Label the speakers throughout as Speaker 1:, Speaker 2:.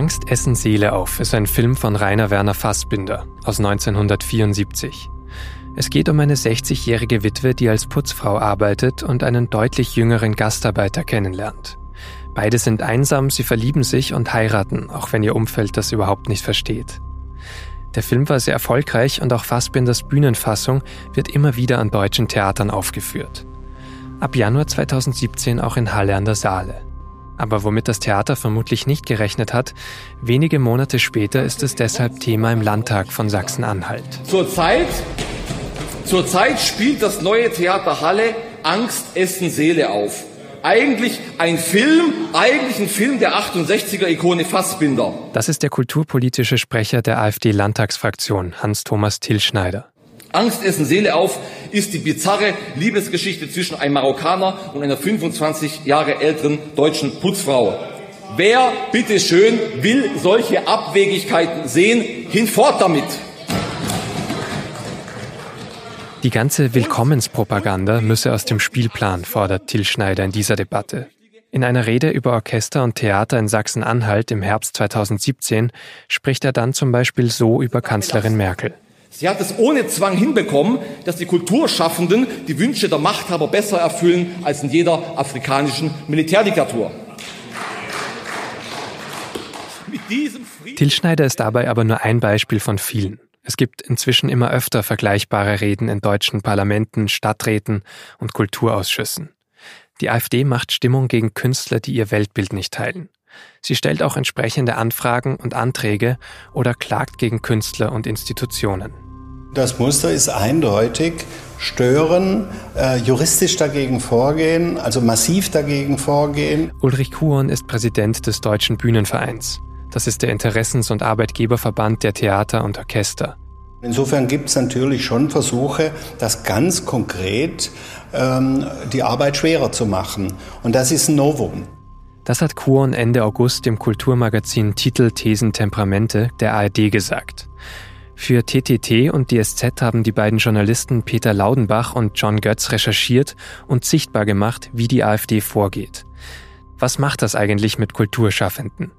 Speaker 1: Angst essen Seele auf ist ein Film von Rainer Werner Fassbinder aus 1974. Es geht um eine 60-jährige Witwe, die als Putzfrau arbeitet und einen deutlich jüngeren Gastarbeiter kennenlernt. Beide sind einsam, sie verlieben sich und heiraten, auch wenn ihr Umfeld das überhaupt nicht versteht. Der Film war sehr erfolgreich und auch Fassbinders Bühnenfassung wird immer wieder an deutschen Theatern aufgeführt. Ab Januar 2017 auch in Halle an der Saale. Aber womit das Theater vermutlich nicht gerechnet hat, wenige Monate später ist es deshalb Thema im Landtag von Sachsen-Anhalt.
Speaker 2: Zurzeit, zurzeit spielt das neue Theater Halle Angst, Essen, Seele auf. Eigentlich ein Film, eigentlich ein Film der 68er-Ikone Fassbinder.
Speaker 1: Das ist der kulturpolitische Sprecher der AfD-Landtagsfraktion, Hans-Thomas Tillschneider.
Speaker 2: Angst, Essen, Seele auf ist die bizarre Liebesgeschichte zwischen einem Marokkaner und einer 25 Jahre älteren deutschen Putzfrau. Wer, bitteschön, will solche Abwegigkeiten sehen? Hinfort damit!
Speaker 1: Die ganze Willkommenspropaganda müsse aus dem Spielplan, fordert Till Schneider in dieser Debatte. In einer Rede über Orchester und Theater in Sachsen-Anhalt im Herbst 2017 spricht er dann zum Beispiel so über Kanzlerin Merkel.
Speaker 2: Sie hat es ohne Zwang hinbekommen, dass die Kulturschaffenden die Wünsche der Machthaber besser erfüllen als in jeder afrikanischen Militärdiktatur.
Speaker 1: Till Schneider ist dabei aber nur ein Beispiel von vielen. Es gibt inzwischen immer öfter vergleichbare Reden in deutschen Parlamenten, Stadträten und Kulturausschüssen. Die AfD macht Stimmung gegen Künstler, die ihr Weltbild nicht teilen. Sie stellt auch entsprechende Anfragen und Anträge oder klagt gegen Künstler und Institutionen.
Speaker 3: Das Muster ist eindeutig. Stören, äh, juristisch dagegen vorgehen, also massiv dagegen vorgehen.
Speaker 1: Ulrich Kuhn ist Präsident des Deutschen Bühnenvereins. Das ist der Interessens- und Arbeitgeberverband der Theater und Orchester.
Speaker 3: Insofern gibt es natürlich schon Versuche, das ganz konkret ähm, die Arbeit schwerer zu machen. Und das ist ein Novum.
Speaker 1: Das hat Kuhn Ende August im Kulturmagazin Titel Thesen Temperamente der ARD gesagt. Für TTT und die SZ haben die beiden Journalisten Peter Laudenbach und John Götz recherchiert und sichtbar gemacht, wie die AfD vorgeht. Was macht das eigentlich mit Kulturschaffenden?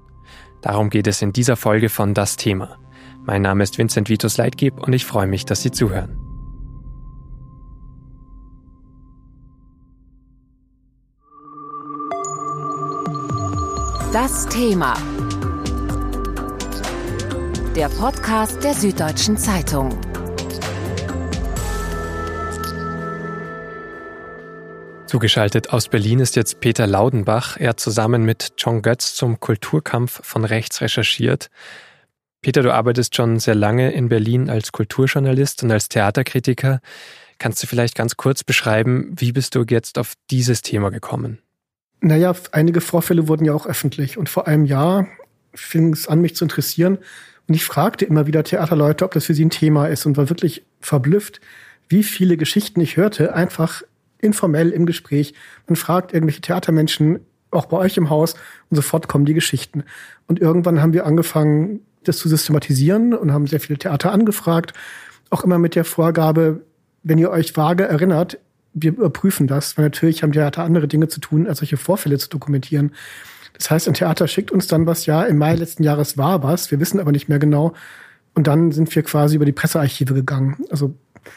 Speaker 1: Darum geht es in dieser Folge von Das Thema. Mein Name ist Vincent Vitus Leitgeb und ich freue mich, dass Sie zuhören.
Speaker 4: Das Thema. Der Podcast der Süddeutschen Zeitung.
Speaker 1: Zugeschaltet aus Berlin ist jetzt Peter Laudenbach. Er hat zusammen mit John Götz zum Kulturkampf von rechts recherchiert. Peter, du arbeitest schon sehr lange in Berlin als Kulturjournalist und als Theaterkritiker. Kannst du vielleicht ganz kurz beschreiben, wie bist du jetzt auf dieses Thema gekommen?
Speaker 5: Naja, einige Vorfälle wurden ja auch öffentlich. Und vor einem Jahr fing es an, mich zu interessieren. Und ich fragte immer wieder Theaterleute, ob das für sie ein Thema ist und war wirklich verblüfft, wie viele Geschichten ich hörte, einfach informell im Gespräch. Man fragt irgendwelche Theatermenschen, auch bei euch im Haus, und sofort kommen die Geschichten. Und irgendwann haben wir angefangen, das zu systematisieren und haben sehr viele Theater angefragt. Auch immer mit der Vorgabe, wenn ihr euch vage erinnert, wir überprüfen das, weil natürlich haben Theater andere Dinge zu tun, als solche Vorfälle zu dokumentieren. Das heißt, ein Theater schickt uns dann was, ja, im Mai letzten Jahres war was, wir wissen aber nicht mehr genau. Und dann sind wir quasi über die Pressearchive gegangen. Also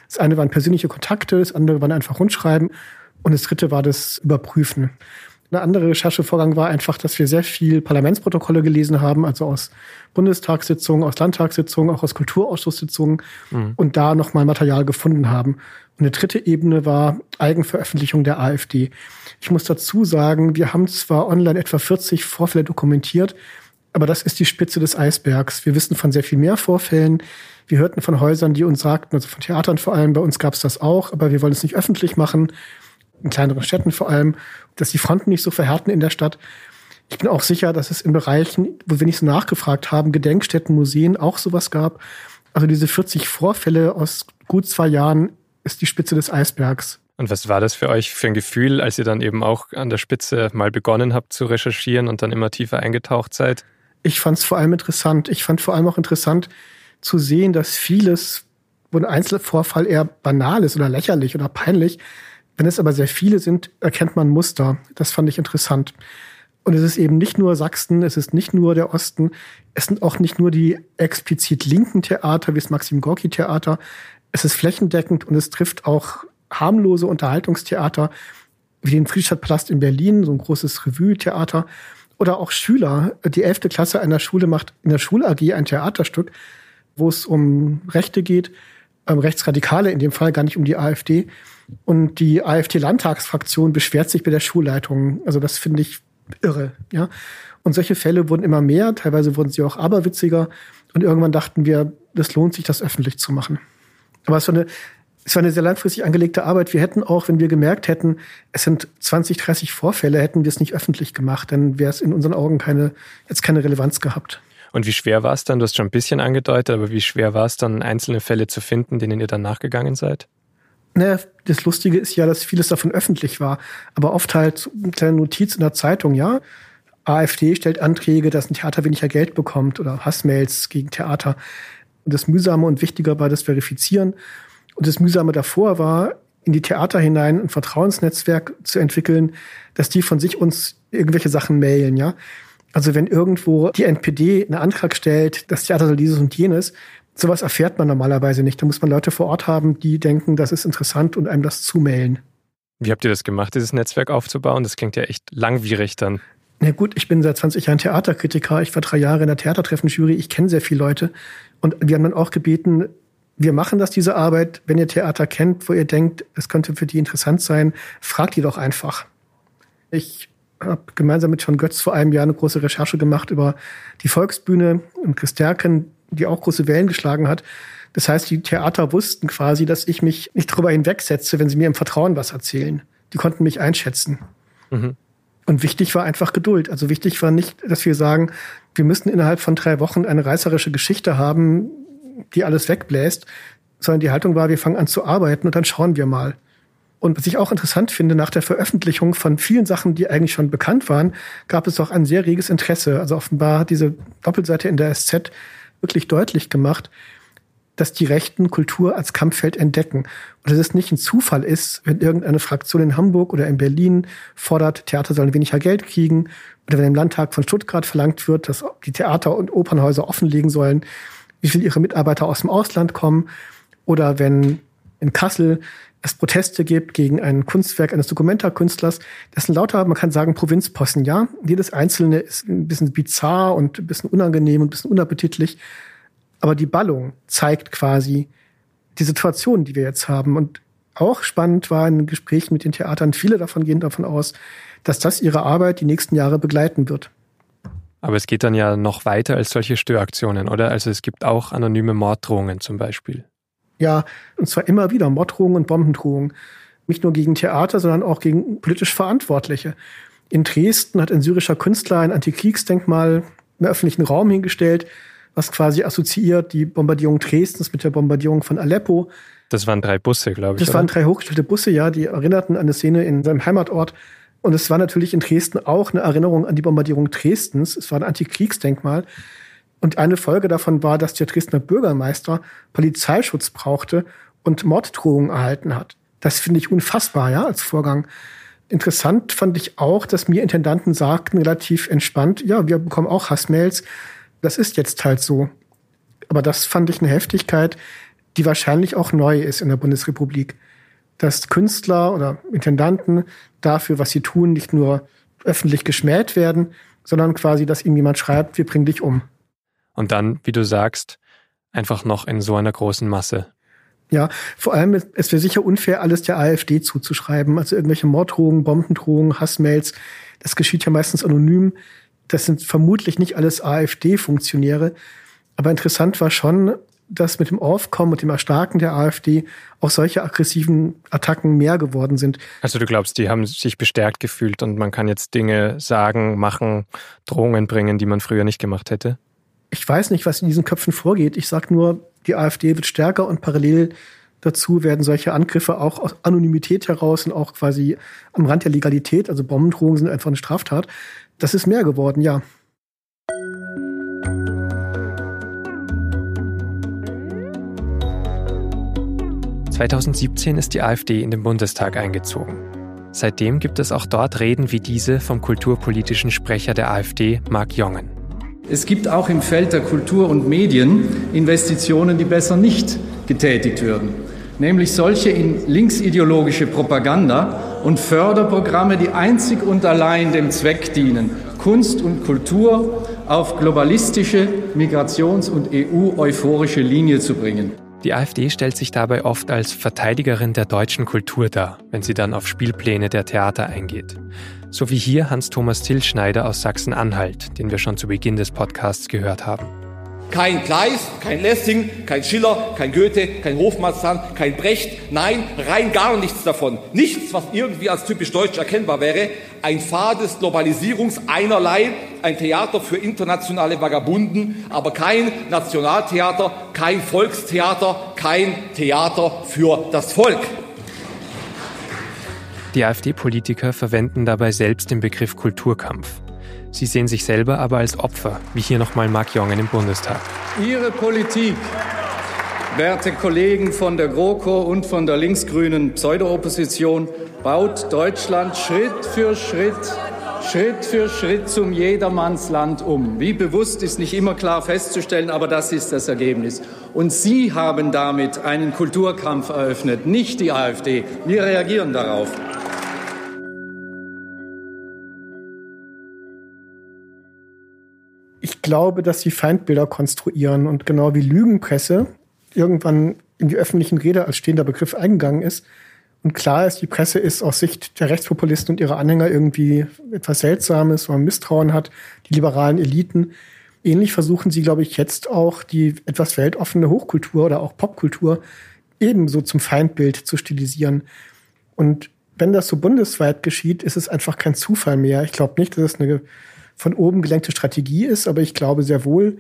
Speaker 5: das eine waren persönliche Kontakte, das andere waren einfach Rundschreiben und das dritte war das Überprüfen. Eine andere Recherchevorgang war einfach, dass wir sehr viel Parlamentsprotokolle gelesen haben, also aus Bundestagssitzungen, aus Landtagssitzungen, auch aus Kulturausschusssitzungen mhm. und da nochmal Material gefunden haben. Und eine dritte Ebene war Eigenveröffentlichung der AfD. Ich muss dazu sagen, wir haben zwar online etwa 40 Vorfälle dokumentiert, aber das ist die Spitze des Eisbergs. Wir wissen von sehr viel mehr Vorfällen. Wir hörten von Häusern, die uns sagten, also von Theatern vor allem, bei uns gab es das auch, aber wir wollen es nicht öffentlich machen, in kleineren Städten vor allem, dass die Fronten nicht so verhärten in der Stadt. Ich bin auch sicher, dass es in Bereichen, wo wir nicht so nachgefragt haben, Gedenkstätten, Museen auch sowas gab. Also diese 40 Vorfälle aus gut zwei Jahren ist die Spitze des Eisbergs.
Speaker 1: Und was war das für euch für ein Gefühl, als ihr dann eben auch an der Spitze mal begonnen habt zu recherchieren und dann immer tiefer eingetaucht seid?
Speaker 5: Ich fand es vor allem interessant. Ich fand vor allem auch interessant zu sehen, dass vieles, wo ein Einzelvorfall eher banal ist oder lächerlich oder peinlich, wenn es aber sehr viele sind, erkennt man Muster. Das fand ich interessant. Und es ist eben nicht nur Sachsen, es ist nicht nur der Osten, es sind auch nicht nur die explizit linken Theater wie das Maxim Gorki Theater. Es ist flächendeckend und es trifft auch harmlose Unterhaltungstheater wie den Friedrichstadtpalast in Berlin, so ein großes Revue-Theater. Oder auch Schüler. Die elfte Klasse einer Schule macht in der Schul-AG ein Theaterstück, wo es um Rechte geht, ähm, Rechtsradikale in dem Fall, gar nicht um die AfD. Und die AfD-Landtagsfraktion beschwert sich bei der Schulleitung. Also das finde ich irre, ja. Und solche Fälle wurden immer mehr, teilweise wurden sie auch aberwitziger. Und irgendwann dachten wir, das lohnt sich, das öffentlich zu machen. Aber es war eine, es war eine sehr langfristig angelegte Arbeit. Wir hätten auch, wenn wir gemerkt hätten, es sind 20, 30 Vorfälle, hätten wir es nicht öffentlich gemacht, dann wäre es in unseren Augen keine, jetzt keine Relevanz gehabt.
Speaker 1: Und wie schwer war es dann? Du hast schon ein bisschen angedeutet, aber wie schwer war es dann, einzelne Fälle zu finden, denen ihr dann nachgegangen seid?
Speaker 5: Naja, das Lustige ist ja, dass vieles davon öffentlich war, aber oft halt eine kleine Notiz in der Zeitung, ja. AfD stellt Anträge, dass ein Theater weniger Geld bekommt oder Hassmails gegen Theater. Und das Mühsame und Wichtige war das Verifizieren. Und das Mühsame davor war, in die Theater hinein ein Vertrauensnetzwerk zu entwickeln, dass die von sich uns irgendwelche Sachen mailen, ja. Also wenn irgendwo die NPD einen Antrag stellt, das Theater soll dieses und jenes, sowas erfährt man normalerweise nicht. Da muss man Leute vor Ort haben, die denken, das ist interessant und einem das zumailen.
Speaker 1: Wie habt ihr das gemacht, dieses Netzwerk aufzubauen? Das klingt ja echt langwierig dann.
Speaker 5: Na gut, ich bin seit 20 Jahren Theaterkritiker. Ich war drei Jahre in der Theatertreffen-Jury. Ich kenne sehr viele Leute. Und wir haben dann auch gebeten, wir machen das, diese Arbeit. Wenn ihr Theater kennt, wo ihr denkt, es könnte für die interessant sein, fragt die doch einfach. Ich habe gemeinsam mit John Götz vor einem Jahr eine große Recherche gemacht über die Volksbühne und Christerken, die auch große Wellen geschlagen hat. Das heißt, die Theater wussten quasi, dass ich mich nicht darüber hinwegsetze, wenn sie mir im Vertrauen was erzählen. Die konnten mich einschätzen. Mhm. Und wichtig war einfach Geduld. Also wichtig war nicht, dass wir sagen, wir müssen innerhalb von drei Wochen eine reißerische Geschichte haben, die alles wegbläst, sondern die Haltung war, wir fangen an zu arbeiten und dann schauen wir mal. Und was ich auch interessant finde, nach der Veröffentlichung von vielen Sachen, die eigentlich schon bekannt waren, gab es auch ein sehr reges Interesse. Also offenbar hat diese Doppelseite in der SZ wirklich deutlich gemacht, dass die Rechten Kultur als Kampffeld entdecken. Und dass es nicht ein Zufall ist, wenn irgendeine Fraktion in Hamburg oder in Berlin fordert, Theater sollen weniger Geld kriegen, oder wenn im Landtag von Stuttgart verlangt wird, dass die Theater und Opernhäuser offenlegen sollen, wie viel ihre Mitarbeiter aus dem Ausland kommen, oder wenn in Kassel es Proteste gibt gegen ein Kunstwerk eines Dokumentarkünstlers. Das sind lauter, man kann sagen, Provinzposten, ja. Jedes einzelne ist ein bisschen bizarr und ein bisschen unangenehm und ein bisschen unappetitlich. Aber die Ballung zeigt quasi die Situation, die wir jetzt haben. Und auch spannend war in Gesprächen mit den Theatern, viele davon gehen davon aus, dass das ihre Arbeit die nächsten Jahre begleiten wird.
Speaker 1: Aber es geht dann ja noch weiter als solche Störaktionen, oder? Also es gibt auch anonyme Morddrohungen zum Beispiel.
Speaker 5: Ja, und zwar immer wieder Morddrohungen und Bombendrohungen. Nicht nur gegen Theater, sondern auch gegen politisch Verantwortliche. In Dresden hat ein syrischer Künstler ein Antikriegsdenkmal im öffentlichen Raum hingestellt, was quasi assoziiert die Bombardierung Dresdens mit der Bombardierung von Aleppo.
Speaker 1: Das waren drei Busse, glaube ich.
Speaker 5: Das oder? waren drei hochgestellte Busse, ja, die erinnerten an eine Szene in seinem Heimatort. Und es war natürlich in Dresden auch eine Erinnerung an die Bombardierung Dresdens. Es war ein Antikriegsdenkmal. Und eine Folge davon war, dass der Dresdner Bürgermeister Polizeischutz brauchte und Morddrohungen erhalten hat. Das finde ich unfassbar, ja, als Vorgang. Interessant fand ich auch, dass mir Intendanten sagten, relativ entspannt, ja, wir bekommen auch Hassmails. Das ist jetzt halt so. Aber das fand ich eine Heftigkeit, die wahrscheinlich auch neu ist in der Bundesrepublik. Dass Künstler oder Intendanten dafür, was sie tun, nicht nur öffentlich geschmäht werden, sondern quasi, dass ihnen jemand schreibt, wir bringen dich um.
Speaker 1: Und dann, wie du sagst, einfach noch in so einer großen Masse.
Speaker 5: Ja, vor allem, es wäre sicher unfair, alles der AfD zuzuschreiben. Also irgendwelche Morddrohungen, Bombendrohungen, Hassmails. Das geschieht ja meistens anonym. Das sind vermutlich nicht alles AfD-Funktionäre. Aber interessant war schon, dass mit dem Aufkommen und dem Erstarken der AfD auch solche aggressiven Attacken mehr geworden sind.
Speaker 1: Also du glaubst, die haben sich bestärkt gefühlt und man kann jetzt Dinge sagen, machen, Drohungen bringen, die man früher nicht gemacht hätte?
Speaker 5: ich weiß nicht, was in diesen Köpfen vorgeht. Ich sage nur, die AfD wird stärker und parallel dazu werden solche Angriffe auch aus Anonymität heraus und auch quasi am Rand der Legalität, also Bombendrohungen sind einfach eine Straftat. Das ist mehr geworden, ja.
Speaker 1: »2017 ist die AfD in den Bundestag eingezogen. Seitdem gibt es auch dort Reden wie diese vom kulturpolitischen Sprecher der AfD, Marc Jongen.
Speaker 6: Es gibt auch im Feld der Kultur und Medien Investitionen, die besser nicht getätigt würden, nämlich solche in linksideologische Propaganda und Förderprogramme, die einzig und allein dem Zweck dienen, Kunst und Kultur auf globalistische, migrations- und EU-euphorische Linie zu bringen.
Speaker 1: Die AfD stellt sich dabei oft als Verteidigerin der deutschen Kultur dar, wenn sie dann auf Spielpläne der Theater eingeht. So wie hier Hans-Thomas Tillschneider aus Sachsen-Anhalt, den wir schon zu Beginn des Podcasts gehört haben.
Speaker 2: Kein Kleist, kein Lessing, kein Schiller, kein Goethe, kein Hofmannsthal, kein Brecht. Nein, rein gar nichts davon. Nichts, was irgendwie als typisch deutsch erkennbar wäre. Ein fades Globalisierungs einerlei, ein Theater für internationale Vagabunden, aber kein Nationaltheater, kein Volkstheater, kein Theater für das Volk.
Speaker 1: Die AfD-Politiker verwenden dabei selbst den Begriff Kulturkampf. Sie sehen sich selber aber als Opfer, wie hier nochmal Mark Jongen im Bundestag.
Speaker 6: Ihre Politik, werte Kollegen von der GroKo und von der linksgrünen Pseudo-Opposition, baut Deutschland Schritt für Schritt, Schritt für Schritt zum Jedermannsland um. Wie bewusst ist nicht immer klar festzustellen, aber das ist das Ergebnis. Und Sie haben damit einen Kulturkampf eröffnet, nicht die AfD. Wir reagieren darauf.
Speaker 5: Glaube, dass sie Feindbilder konstruieren und genau wie Lügenpresse irgendwann in die öffentlichen Rede als stehender Begriff eingegangen ist. Und klar ist, die Presse ist aus Sicht der Rechtspopulisten und ihrer Anhänger irgendwie etwas Seltsames, wo man Misstrauen hat, die liberalen Eliten. Ähnlich versuchen sie, glaube ich, jetzt auch die etwas weltoffene Hochkultur oder auch Popkultur ebenso zum Feindbild zu stilisieren. Und wenn das so bundesweit geschieht, ist es einfach kein Zufall mehr. Ich glaube nicht, dass es eine von oben gelenkte Strategie ist, aber ich glaube sehr wohl,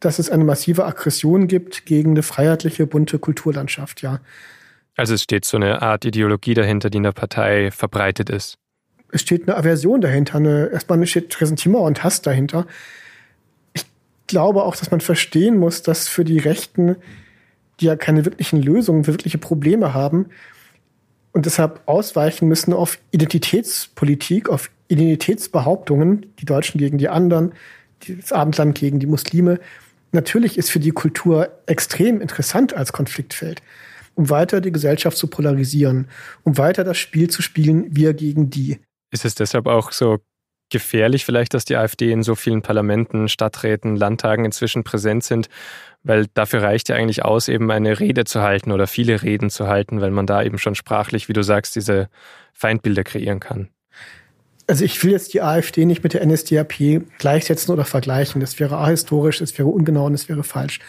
Speaker 5: dass es eine massive Aggression gibt gegen eine freiheitliche, bunte Kulturlandschaft, ja.
Speaker 1: Also es steht so eine Art Ideologie dahinter, die in der Partei verbreitet ist.
Speaker 5: Es steht eine Aversion dahinter, eine, erstmal steht Ressentiment und Hass dahinter. Ich glaube auch, dass man verstehen muss, dass für die Rechten, die ja keine wirklichen Lösungen für wirkliche Probleme haben und deshalb ausweichen müssen auf Identitätspolitik, auf Identitätsbehauptungen, die Deutschen gegen die anderen, das Abendland gegen die Muslime, natürlich ist für die Kultur extrem interessant als Konfliktfeld, um weiter die Gesellschaft zu polarisieren, um weiter das Spiel zu spielen, wir gegen die.
Speaker 1: Ist es deshalb auch so gefährlich vielleicht, dass die AfD in so vielen Parlamenten, Stadträten, Landtagen inzwischen präsent sind? Weil dafür reicht ja eigentlich aus, eben eine Rede zu halten oder viele Reden zu halten, weil man da eben schon sprachlich, wie du sagst, diese Feindbilder kreieren kann.
Speaker 5: Also ich will jetzt die AfD nicht mit der NSDAP gleichsetzen oder vergleichen. Das wäre ahistorisch, das wäre ungenau und das wäre falsch.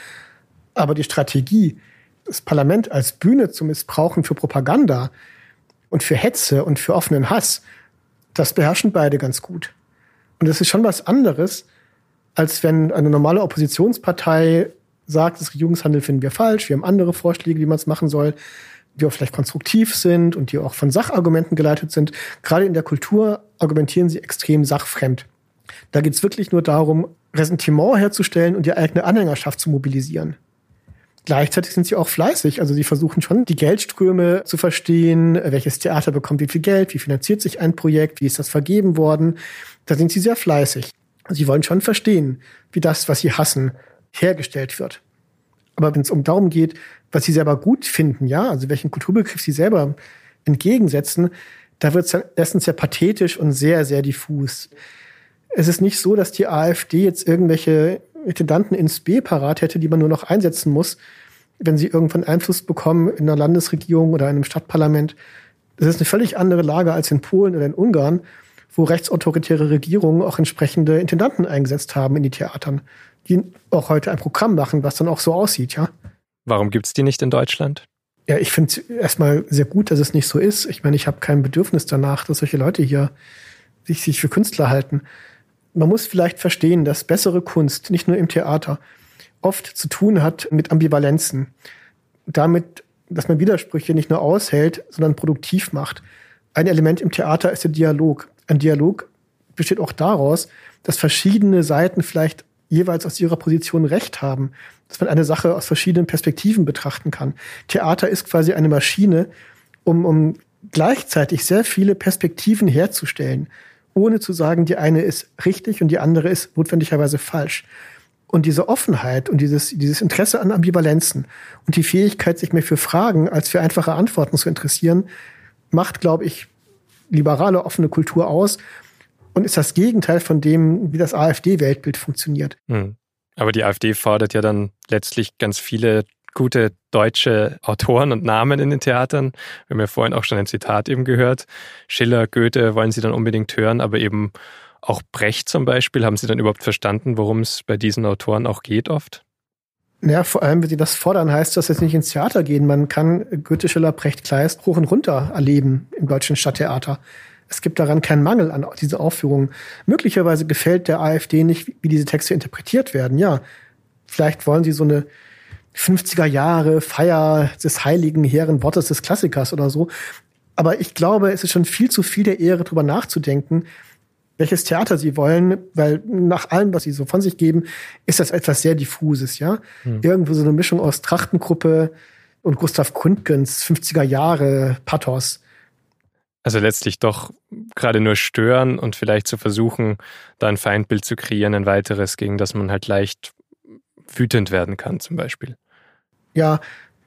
Speaker 5: Aber die Strategie, das Parlament als Bühne zu missbrauchen für Propaganda und für Hetze und für offenen Hass, das beherrschen beide ganz gut. Und das ist schon was anderes, als wenn eine normale Oppositionspartei sagt, das Regierungshandel finden wir falsch, wir haben andere Vorschläge, wie man es machen soll die auch vielleicht konstruktiv sind und die auch von Sachargumenten geleitet sind. Gerade in der Kultur argumentieren sie extrem sachfremd. Da geht es wirklich nur darum, Ressentiment herzustellen und die eigene Anhängerschaft zu mobilisieren. Gleichzeitig sind sie auch fleißig. Also sie versuchen schon, die Geldströme zu verstehen, welches Theater bekommt wie viel Geld, wie finanziert sich ein Projekt, wie ist das vergeben worden. Da sind sie sehr fleißig. Sie wollen schon verstehen, wie das, was sie hassen, hergestellt wird. Aber wenn es um darum geht, was sie selber gut finden, ja, also welchen Kulturbegriff sie selber entgegensetzen, da wird es erstens sehr pathetisch und sehr, sehr diffus. Es ist nicht so, dass die AfD jetzt irgendwelche Intendanten ins B parat hätte, die man nur noch einsetzen muss, wenn sie irgendwann Einfluss bekommen in einer Landesregierung oder einem Stadtparlament. Das ist eine völlig andere Lage als in Polen oder in Ungarn, wo rechtsautoritäre Regierungen auch entsprechende Intendanten eingesetzt haben in die Theatern, die auch heute ein Programm machen, was dann auch so aussieht, ja.
Speaker 1: Warum gibt es die nicht in Deutschland?
Speaker 5: Ja, ich finde es erstmal sehr gut, dass es nicht so ist. Ich meine, ich habe kein Bedürfnis danach, dass solche Leute hier sich, sich für Künstler halten. Man muss vielleicht verstehen, dass bessere Kunst, nicht nur im Theater, oft zu tun hat mit Ambivalenzen. Damit, dass man Widersprüche nicht nur aushält, sondern produktiv macht. Ein Element im Theater ist der Dialog. Ein Dialog besteht auch daraus, dass verschiedene Seiten vielleicht jeweils aus ihrer Position Recht haben, dass man eine Sache aus verschiedenen Perspektiven betrachten kann. Theater ist quasi eine Maschine, um, um gleichzeitig sehr viele Perspektiven herzustellen, ohne zu sagen, die eine ist richtig und die andere ist notwendigerweise falsch. Und diese Offenheit und dieses, dieses Interesse an Ambivalenzen und die Fähigkeit, sich mehr für Fragen als für einfache Antworten zu interessieren, macht, glaube ich, liberale offene Kultur aus und ist das Gegenteil von dem, wie das AfD-Weltbild funktioniert. Hm.
Speaker 1: Aber die AfD fordert ja dann letztlich ganz viele gute deutsche Autoren und Namen in den Theatern. Wir haben ja vorhin auch schon ein Zitat eben gehört. Schiller, Goethe wollen sie dann unbedingt hören, aber eben auch Brecht zum Beispiel. Haben Sie dann überhaupt verstanden, worum es bei diesen Autoren auch geht oft?
Speaker 5: Ja, vor allem, wenn Sie das fordern, heißt das jetzt nicht ins Theater gehen. Man kann Goethe, Schiller, Brecht, Kleist hoch und runter erleben im deutschen Stadttheater. Es gibt daran keinen Mangel an diese Aufführungen. Möglicherweise gefällt der AfD nicht, wie diese Texte interpretiert werden. Ja, vielleicht wollen sie so eine 50er Jahre Feier des heiligen hehren Wortes des Klassikers oder so. Aber ich glaube, es ist schon viel zu viel der Ehre, darüber nachzudenken, welches Theater sie wollen, weil nach allem, was sie so von sich geben, ist das etwas sehr diffuses, ja. Hm. Irgendwo so eine Mischung aus Trachtengruppe und Gustav Kundgens 50er Jahre Pathos.
Speaker 1: Also letztlich doch gerade nur stören und vielleicht zu versuchen, da ein Feindbild zu kreieren, ein weiteres, gegen das man halt leicht wütend werden kann, zum Beispiel.
Speaker 5: Ja,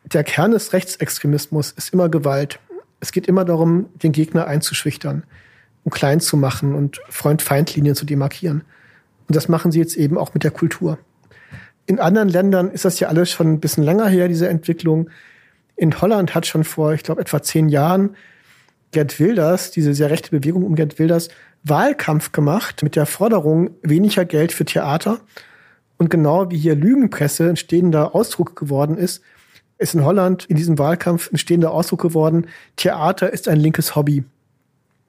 Speaker 5: der Kern des Rechtsextremismus ist immer Gewalt. Es geht immer darum, den Gegner einzuschüchtern und klein zu machen und Freund-Feind-Linien zu demarkieren. Und das machen sie jetzt eben auch mit der Kultur. In anderen Ländern ist das ja alles schon ein bisschen länger her, diese Entwicklung. In Holland hat schon vor, ich glaube, etwa zehn Jahren Gerd Wilders, diese sehr rechte Bewegung um Gerd Wilders, Wahlkampf gemacht mit der Forderung weniger Geld für Theater. Und genau wie hier Lügenpresse ein stehender Ausdruck geworden ist, ist in Holland in diesem Wahlkampf ein stehender Ausdruck geworden, Theater ist ein linkes Hobby.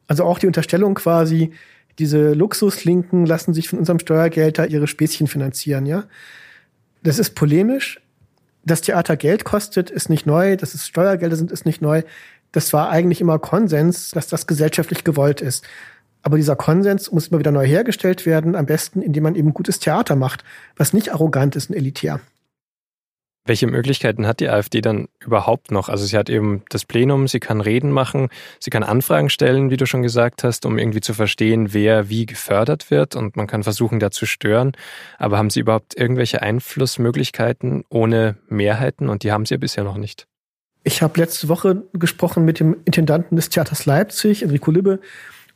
Speaker 5: Also auch die Unterstellung quasi, diese Luxuslinken lassen sich von unserem Steuergelder ihre Späßchen finanzieren, ja. Das ist polemisch. Dass Theater Geld kostet, ist nicht neu. Dass es Steuergelder sind, ist nicht neu das war eigentlich immer Konsens, dass das gesellschaftlich gewollt ist. Aber dieser Konsens muss immer wieder neu hergestellt werden, am besten, indem man eben gutes Theater macht, was nicht arrogant ist und elitär.
Speaker 1: Welche Möglichkeiten hat die AfD dann überhaupt noch? Also sie hat eben das Plenum, sie kann Reden machen, sie kann Anfragen stellen, wie du schon gesagt hast, um irgendwie zu verstehen, wer wie gefördert wird und man kann versuchen, da zu stören. Aber haben sie überhaupt irgendwelche Einflussmöglichkeiten ohne Mehrheiten? Und die haben sie ja bisher noch nicht.
Speaker 5: Ich habe letzte Woche gesprochen mit dem Intendanten des Theaters Leipzig, Enrico Libbe,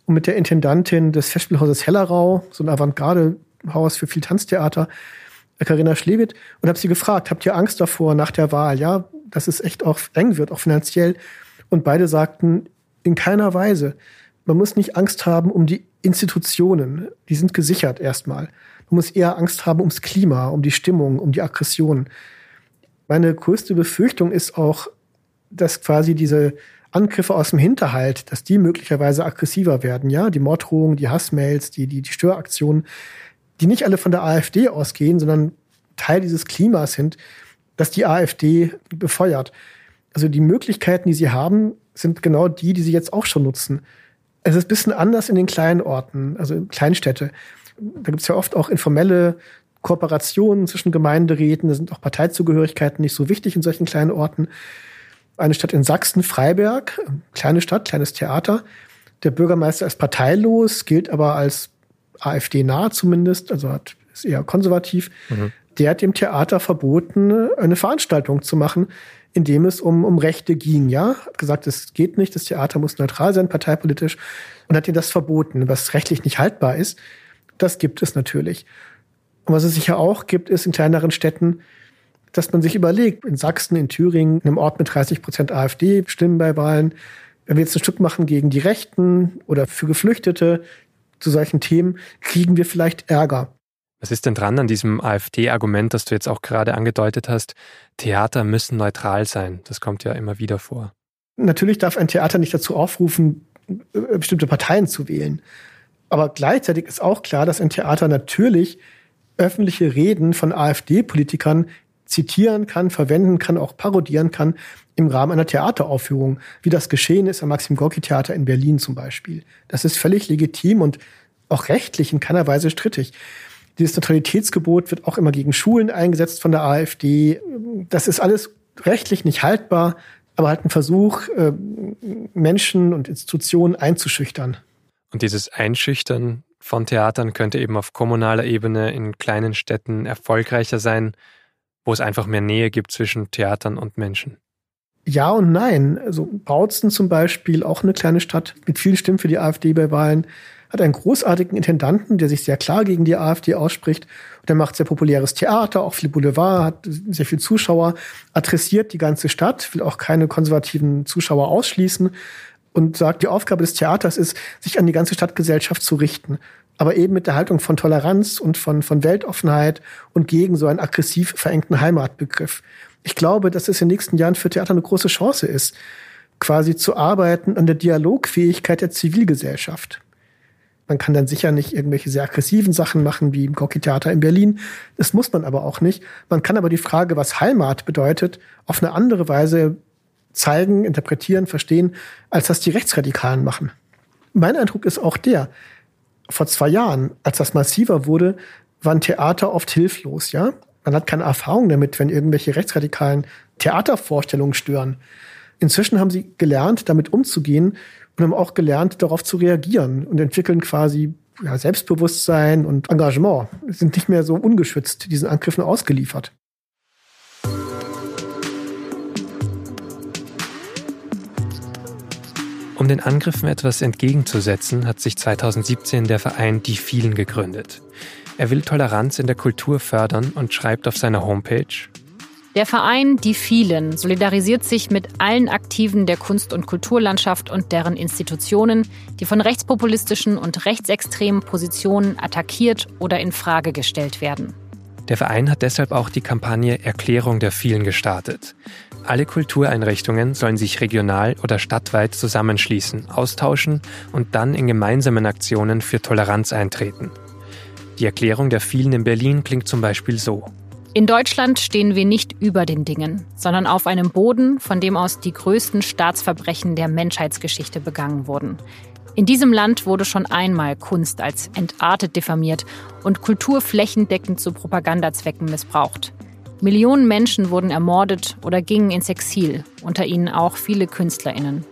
Speaker 5: und mit der Intendantin des Festspielhauses Hellerau, so ein Avantgarde-Haus für viel Tanztheater, Karina Schlewit, und habe sie gefragt, habt ihr Angst davor nach der Wahl? Ja, dass es echt auch eng wird, auch finanziell. Und beide sagten, in keiner Weise. Man muss nicht Angst haben um die Institutionen. Die sind gesichert erstmal. Man muss eher Angst haben ums Klima, um die Stimmung, um die Aggression. Meine größte Befürchtung ist auch, dass quasi diese Angriffe aus dem Hinterhalt, dass die möglicherweise aggressiver werden, ja, die Morddrohungen, die Hassmails, die, die, die Störaktionen, die nicht alle von der AfD ausgehen, sondern Teil dieses Klimas sind, dass die AfD befeuert. Also die Möglichkeiten, die sie haben, sind genau die, die sie jetzt auch schon nutzen. Es ist ein bisschen anders in den kleinen Orten, also Kleinstädte. Da gibt es ja oft auch informelle Kooperationen zwischen Gemeinderäten, da sind auch Parteizugehörigkeiten nicht so wichtig in solchen kleinen Orten eine Stadt in Sachsen, Freiberg, kleine Stadt, kleines Theater. Der Bürgermeister ist parteilos, gilt aber als AfD-nah zumindest, also hat, ist eher konservativ. Mhm. Der hat dem Theater verboten, eine Veranstaltung zu machen, in dem es um, um Rechte ging. Ja, hat gesagt, es geht nicht, das Theater muss neutral sein, parteipolitisch, und hat ihm das verboten, was rechtlich nicht haltbar ist. Das gibt es natürlich. Und was es sicher auch gibt, ist in kleineren Städten dass man sich überlegt, in Sachsen, in Thüringen, einem Ort mit 30 Prozent AfD stimmen bei Wahlen, wenn wir jetzt ein Stück machen gegen die Rechten oder für Geflüchtete zu solchen Themen, kriegen wir vielleicht Ärger.
Speaker 1: Was ist denn dran an diesem AfD-Argument, das du jetzt auch gerade angedeutet hast? Theater müssen neutral sein. Das kommt ja immer wieder vor.
Speaker 5: Natürlich darf ein Theater nicht dazu aufrufen, äh, bestimmte Parteien zu wählen. Aber gleichzeitig ist auch klar, dass ein Theater natürlich öffentliche Reden von AfD-Politikern zitieren kann, verwenden kann, auch parodieren kann im Rahmen einer Theateraufführung, wie das geschehen ist am Maxim Gorki Theater in Berlin zum Beispiel. Das ist völlig legitim und auch rechtlich in keiner Weise strittig. Dieses Neutralitätsgebot wird auch immer gegen Schulen eingesetzt von der AfD. Das ist alles rechtlich nicht haltbar, aber halt ein Versuch, äh, Menschen und Institutionen einzuschüchtern.
Speaker 1: Und dieses Einschüchtern von Theatern könnte eben auf kommunaler Ebene in kleinen Städten erfolgreicher sein, wo es einfach mehr Nähe gibt zwischen Theatern und Menschen.
Speaker 5: Ja und nein. Also Bautzen zum Beispiel, auch eine kleine Stadt mit vielen Stimmen für die AfD bei Wahlen, hat einen großartigen Intendanten, der sich sehr klar gegen die AfD ausspricht. Der macht sehr populäres Theater, auch viel Boulevard, hat sehr viel Zuschauer, adressiert die ganze Stadt, will auch keine konservativen Zuschauer ausschließen und sagt, die Aufgabe des Theaters ist, sich an die ganze Stadtgesellschaft zu richten. Aber eben mit der Haltung von Toleranz und von, von Weltoffenheit und gegen so einen aggressiv verengten Heimatbegriff. Ich glaube, dass es in den nächsten Jahren für Theater eine große Chance ist, quasi zu arbeiten an der Dialogfähigkeit der Zivilgesellschaft. Man kann dann sicher nicht irgendwelche sehr aggressiven Sachen machen wie im Gorki-Theater in Berlin. Das muss man aber auch nicht. Man kann aber die Frage, was Heimat bedeutet, auf eine andere Weise zeigen, interpretieren, verstehen, als das die Rechtsradikalen machen. Mein Eindruck ist auch der, vor zwei Jahren, als das massiver wurde, waren Theater oft hilflos, ja? Man hat keine Erfahrung damit, wenn irgendwelche rechtsradikalen Theatervorstellungen stören. Inzwischen haben sie gelernt, damit umzugehen und haben auch gelernt, darauf zu reagieren und entwickeln quasi ja, Selbstbewusstsein und Engagement. Sie sind nicht mehr so ungeschützt diesen Angriffen ausgeliefert.
Speaker 1: Um den Angriffen etwas entgegenzusetzen, hat sich 2017 der Verein Die Vielen gegründet. Er will Toleranz in der Kultur fördern und schreibt auf seiner Homepage,
Speaker 7: der Verein Die Vielen solidarisiert sich mit allen Aktiven der Kunst- und Kulturlandschaft und deren Institutionen, die von rechtspopulistischen und rechtsextremen Positionen attackiert oder in Frage gestellt werden.
Speaker 1: Der Verein hat deshalb auch die Kampagne Erklärung der Vielen gestartet. Alle Kultureinrichtungen sollen sich regional oder stadtweit zusammenschließen, austauschen und dann in gemeinsamen Aktionen für Toleranz eintreten. Die Erklärung der vielen in Berlin klingt zum Beispiel so.
Speaker 7: In Deutschland stehen wir nicht über den Dingen, sondern auf einem Boden, von dem aus die größten Staatsverbrechen der Menschheitsgeschichte begangen wurden. In diesem Land wurde schon einmal Kunst als entartet diffamiert und Kultur flächendeckend zu Propagandazwecken missbraucht. Millionen Menschen wurden ermordet oder gingen ins Exil, unter ihnen auch viele Künstlerinnen.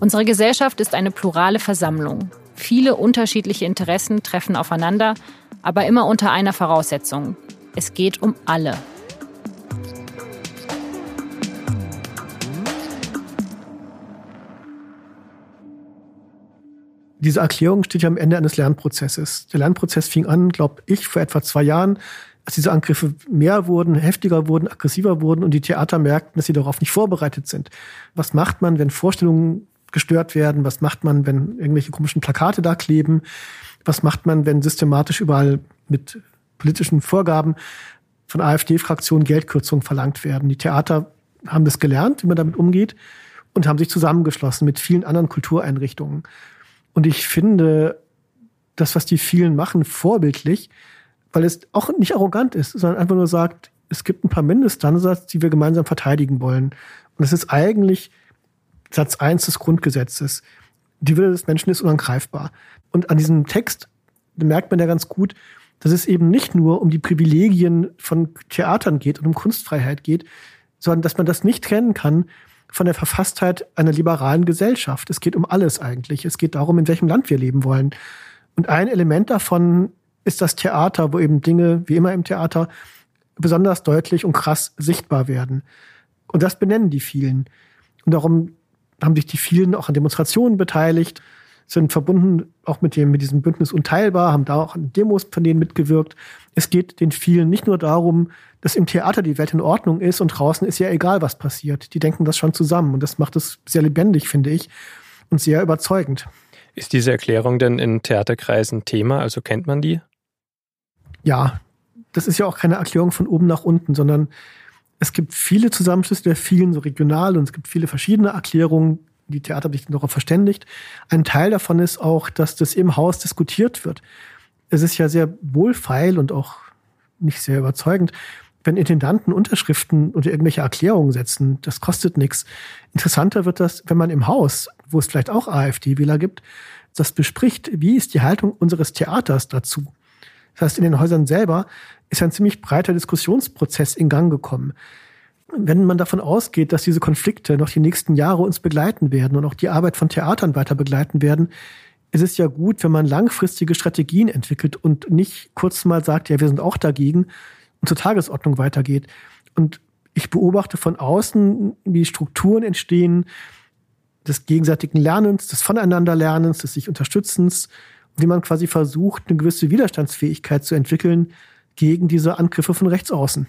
Speaker 7: Unsere Gesellschaft ist eine plurale Versammlung. Viele unterschiedliche Interessen treffen aufeinander, aber immer unter einer Voraussetzung. Es geht um alle.
Speaker 5: Diese Erklärung steht ja am Ende eines Lernprozesses. Der Lernprozess fing an, glaube ich, vor etwa zwei Jahren als diese Angriffe mehr wurden, heftiger wurden, aggressiver wurden und die Theater merkten, dass sie darauf nicht vorbereitet sind. Was macht man, wenn Vorstellungen gestört werden? Was macht man, wenn irgendwelche komischen Plakate da kleben? Was macht man, wenn systematisch überall mit politischen Vorgaben von AfD-Fraktionen Geldkürzungen verlangt werden? Die Theater haben das gelernt, wie man damit umgeht und haben sich zusammengeschlossen mit vielen anderen Kultureinrichtungen. Und ich finde das, was die vielen machen, vorbildlich, weil es auch nicht arrogant ist, sondern einfach nur sagt, es gibt ein paar Mindeststandards, die wir gemeinsam verteidigen wollen. Und es ist eigentlich Satz eins des Grundgesetzes. Die Würde des Menschen ist unangreifbar. Und an diesem Text merkt man ja ganz gut, dass es eben nicht nur um die Privilegien von Theatern geht und um Kunstfreiheit geht, sondern dass man das nicht trennen kann von der Verfasstheit einer liberalen Gesellschaft. Es geht um alles eigentlich. Es geht darum, in welchem Land wir leben wollen. Und ein Element davon ist das Theater, wo eben Dinge, wie immer im Theater, besonders deutlich und krass sichtbar werden. Und das benennen die vielen. Und darum haben sich die vielen auch an Demonstrationen beteiligt, sind verbunden auch mit dem, mit diesem Bündnis Unteilbar, haben da auch an Demos von denen mitgewirkt. Es geht den vielen nicht nur darum, dass im Theater die Welt in Ordnung ist und draußen ist ja egal, was passiert. Die denken das schon zusammen und das macht es sehr lebendig, finde ich, und sehr überzeugend.
Speaker 1: Ist diese Erklärung denn in Theaterkreisen Thema? Also kennt man die?
Speaker 5: Ja, das ist ja auch keine Erklärung von oben nach unten, sondern es gibt viele Zusammenschlüsse der vielen, so regional, und es gibt viele verschiedene Erklärungen. Die Theater haben sich darauf verständigt. Ein Teil davon ist auch, dass das im Haus diskutiert wird. Es ist ja sehr wohlfeil und auch nicht sehr überzeugend, wenn Intendanten Unterschriften oder irgendwelche Erklärungen setzen. Das kostet nichts. Interessanter wird das, wenn man im Haus, wo es vielleicht auch AfD-Wähler gibt, das bespricht, wie ist die Haltung unseres Theaters dazu. Das heißt, in den Häusern selber ist ein ziemlich breiter Diskussionsprozess in Gang gekommen. wenn man davon ausgeht, dass diese Konflikte noch die nächsten Jahre uns begleiten werden und auch die Arbeit von Theatern weiter begleiten werden, ist es ja gut, wenn man langfristige Strategien entwickelt und nicht kurz mal sagt, ja, wir sind auch dagegen und zur Tagesordnung weitergeht. Und ich beobachte von außen, wie Strukturen entstehen des gegenseitigen Lernens, des Voneinanderlernens, des sich Unterstützens, wie man quasi versucht, eine gewisse Widerstandsfähigkeit zu entwickeln gegen diese Angriffe von rechts außen.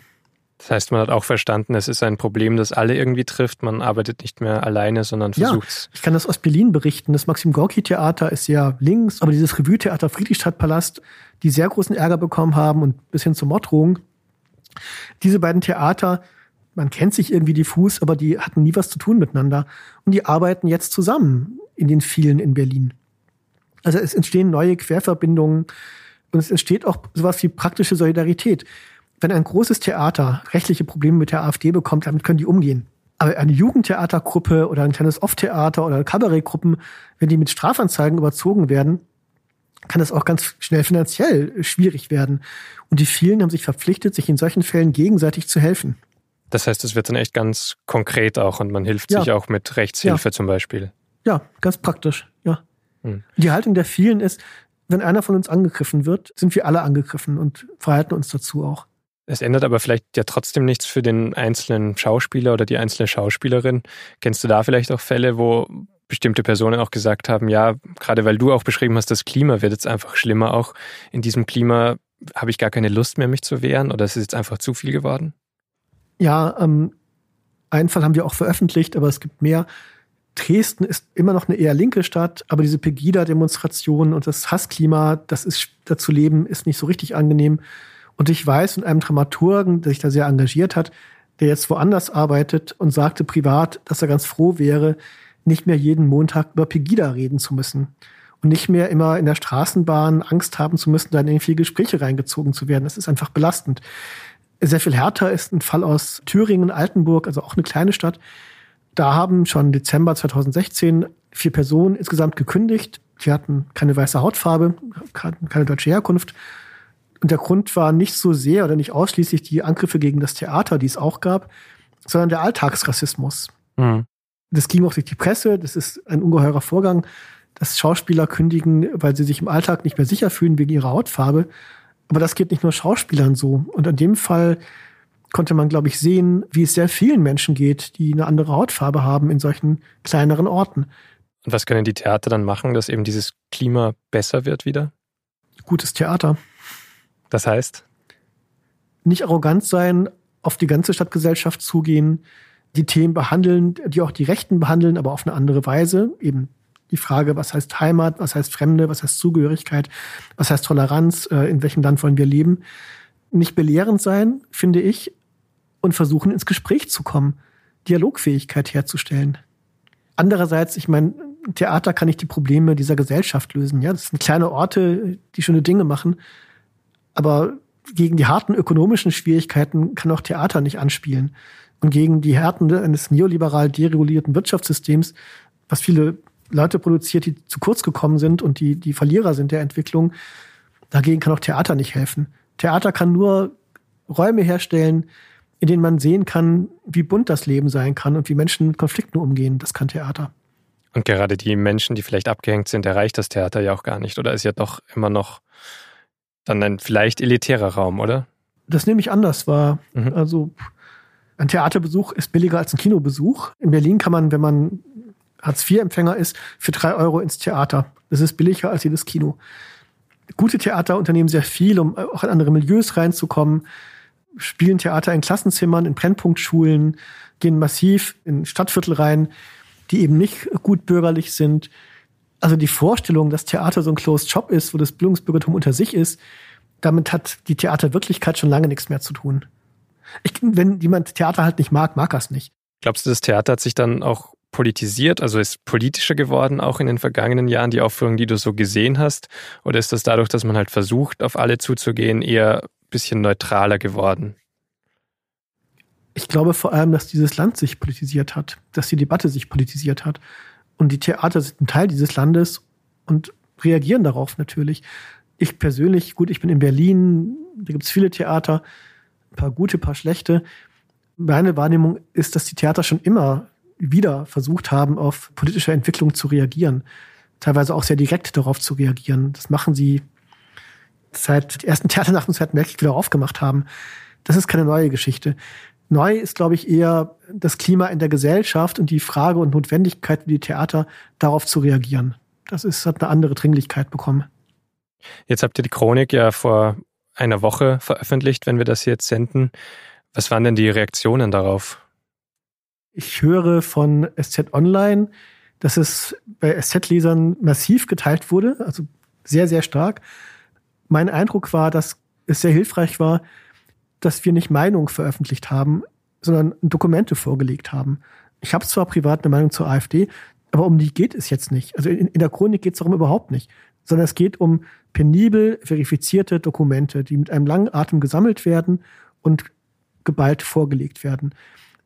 Speaker 1: Das heißt, man hat auch verstanden, es ist ein Problem, das alle irgendwie trifft. Man arbeitet nicht mehr alleine, sondern versucht
Speaker 5: Ja, ich kann das aus Berlin berichten. Das Maxim Gorki Theater ist ja links, aber dieses Revue-Theater Friedrichstadtpalast, die sehr großen Ärger bekommen haben und bis hin zur Morddrohung. Diese beiden Theater, man kennt sich irgendwie diffus, aber die hatten nie was zu tun miteinander. Und die arbeiten jetzt zusammen in den vielen in Berlin. Also es entstehen neue Querverbindungen und es entsteht auch sowas wie praktische Solidarität wenn ein großes Theater rechtliche Probleme mit der AfD bekommt, damit können die umgehen. Aber eine Jugendtheatergruppe oder ein kleines Off-Theater oder Kabarettgruppen, wenn die mit Strafanzeigen überzogen werden, kann das auch ganz schnell finanziell schwierig werden. Und die vielen haben sich verpflichtet, sich in solchen Fällen gegenseitig zu helfen.
Speaker 1: Das heißt, es wird dann echt ganz konkret auch und man hilft ja. sich auch mit Rechtshilfe ja. zum Beispiel.
Speaker 5: Ja, ganz praktisch, ja. Hm. Die Haltung der vielen ist, wenn einer von uns angegriffen wird, sind wir alle angegriffen und verhalten uns dazu auch.
Speaker 1: Es ändert aber vielleicht ja trotzdem nichts für den einzelnen Schauspieler oder die einzelne Schauspielerin. Kennst du da vielleicht auch Fälle, wo bestimmte Personen auch gesagt haben, ja, gerade weil du auch beschrieben hast, das Klima wird jetzt einfach schlimmer auch. In diesem Klima habe ich gar keine Lust mehr, mich zu wehren oder es ist jetzt einfach zu viel geworden?
Speaker 5: Ja, ähm, einen Fall haben wir auch veröffentlicht, aber es gibt mehr. Dresden ist immer noch eine eher linke Stadt, aber diese Pegida-Demonstrationen und das Hassklima, das ist da zu leben, ist nicht so richtig angenehm. Und ich weiß von einem Dramaturgen, der sich da sehr engagiert hat, der jetzt woanders arbeitet und sagte privat, dass er ganz froh wäre, nicht mehr jeden Montag über Pegida reden zu müssen und nicht mehr immer in der Straßenbahn Angst haben zu müssen, da in irgendwie Gespräche reingezogen zu werden. Das ist einfach belastend. Sehr viel härter ist ein Fall aus Thüringen, Altenburg, also auch eine kleine Stadt. Da haben schon Dezember 2016 vier Personen insgesamt gekündigt. Die hatten keine weiße Hautfarbe, keine deutsche Herkunft und der Grund war nicht so sehr oder nicht ausschließlich die Angriffe gegen das Theater, die es auch gab, sondern der Alltagsrassismus. Mhm. Das ging auch durch die Presse, das ist ein ungeheurer Vorgang, dass Schauspieler kündigen, weil sie sich im Alltag nicht mehr sicher fühlen wegen ihrer Hautfarbe. Aber das geht nicht nur Schauspielern so. Und in dem Fall konnte man, glaube ich, sehen, wie es sehr vielen Menschen geht, die eine andere Hautfarbe haben in solchen kleineren Orten.
Speaker 1: Und was können die Theater dann machen, dass eben dieses Klima besser wird wieder?
Speaker 5: Gutes Theater.
Speaker 1: Das heißt?
Speaker 5: Nicht arrogant sein, auf die ganze Stadtgesellschaft zugehen, die Themen behandeln, die auch die Rechten behandeln, aber auf eine andere Weise. Eben die Frage, was heißt Heimat, was heißt Fremde, was heißt Zugehörigkeit, was heißt Toleranz, äh, in welchem Land wollen wir leben. Nicht belehrend sein, finde ich, und versuchen ins Gespräch zu kommen, Dialogfähigkeit herzustellen. Andererseits, ich meine, Theater kann nicht die Probleme dieser Gesellschaft lösen. Ja, das sind kleine Orte, die schöne Dinge machen. Aber gegen die harten ökonomischen Schwierigkeiten kann auch Theater nicht anspielen. Und gegen die Härten eines neoliberal deregulierten Wirtschaftssystems, was viele Leute produziert, die zu kurz gekommen sind und die, die Verlierer sind der Entwicklung, dagegen kann auch Theater nicht helfen. Theater kann nur Räume herstellen, in denen man sehen kann, wie bunt das Leben sein kann und wie Menschen mit Konflikten umgehen. Das kann Theater.
Speaker 1: Und gerade die Menschen, die vielleicht abgehängt sind, erreicht das Theater ja auch gar nicht. Oder ist ja doch immer noch dann ein vielleicht elitärer Raum, oder?
Speaker 5: Das nehme ich anders wahr. Mhm. Also ein Theaterbesuch ist billiger als ein Kinobesuch. In Berlin kann man, wenn man Hartz-IV-Empfänger ist, für drei Euro ins Theater. Das ist billiger als jedes Kino. Gute Theater unternehmen sehr viel, um auch in andere Milieus reinzukommen, spielen Theater in Klassenzimmern, in Brennpunktschulen, gehen massiv in Stadtviertel rein, die eben nicht gut bürgerlich sind also die Vorstellung, dass Theater so ein Closed Shop ist, wo das Bildungsbürgertum unter sich ist, damit hat die Theaterwirklichkeit schon lange nichts mehr zu tun. Ich, wenn jemand Theater halt nicht mag, mag er es nicht.
Speaker 1: Glaubst du, das Theater hat sich dann auch politisiert, also ist politischer geworden, auch in den vergangenen Jahren, die Aufführungen, die du so gesehen hast? Oder ist das dadurch, dass man halt versucht, auf alle zuzugehen, eher ein bisschen neutraler geworden?
Speaker 5: Ich glaube vor allem, dass dieses Land sich politisiert hat, dass die Debatte sich politisiert hat. Und die Theater sind ein Teil dieses Landes und reagieren darauf natürlich. Ich persönlich, gut, ich bin in Berlin, da gibt es viele Theater, ein paar gute, ein paar schlechte. Meine Wahrnehmung ist, dass die Theater schon immer wieder versucht haben, auf politische Entwicklung zu reagieren. Teilweise auch sehr direkt darauf zu reagieren. Das machen sie seit der ersten Theaternacht und seit Merkel wieder aufgemacht haben. Das ist keine neue Geschichte. Neu ist, glaube ich, eher das Klima in der Gesellschaft und die Frage und Notwendigkeit wie die Theater darauf zu reagieren. Das ist, hat eine andere Dringlichkeit bekommen.
Speaker 1: Jetzt habt ihr die Chronik ja vor einer Woche veröffentlicht, wenn wir das jetzt senden. Was waren denn die Reaktionen darauf?
Speaker 5: Ich höre von SZ Online, dass es bei SZ-Lesern massiv geteilt wurde, also sehr, sehr stark. Mein Eindruck war, dass es sehr hilfreich war, dass wir nicht Meinung veröffentlicht haben, sondern Dokumente vorgelegt haben. Ich habe zwar privat eine Meinung zur AfD, aber um die geht es jetzt nicht. Also in, in der Chronik geht es darum überhaupt nicht, sondern es geht um penibel verifizierte Dokumente, die mit einem langen Atem gesammelt werden und geballt vorgelegt werden.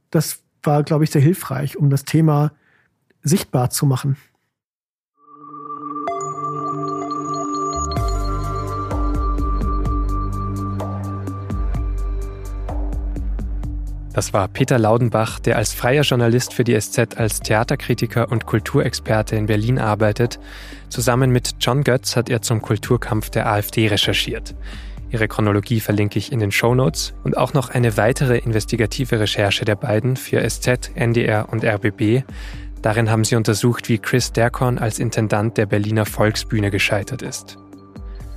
Speaker 5: Das war, glaube ich, sehr hilfreich, um das Thema sichtbar zu machen.
Speaker 1: Das war Peter Laudenbach, der als freier Journalist für die SZ als Theaterkritiker und Kulturexperte in Berlin arbeitet. Zusammen mit John Götz hat er zum Kulturkampf der AfD recherchiert. Ihre Chronologie verlinke ich in den Show Notes und auch noch eine weitere investigative Recherche der beiden für SZ, NDR und RBB. Darin haben sie untersucht, wie Chris Derkorn als Intendant der Berliner Volksbühne gescheitert ist.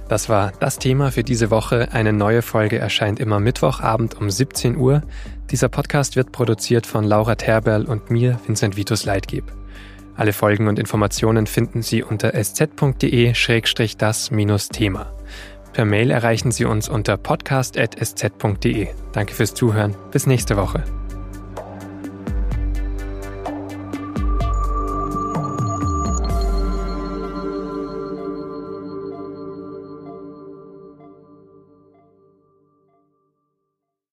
Speaker 1: Das war das Thema für diese Woche. Eine neue Folge erscheint immer Mittwochabend um 17 Uhr. Dieser Podcast wird produziert von Laura Terberl und mir, Vincent Vitus Leitgeb. Alle Folgen und Informationen finden Sie unter sz.de-das-thema. Per Mail erreichen Sie uns unter podcast.sz.de. Danke fürs Zuhören. Bis nächste Woche.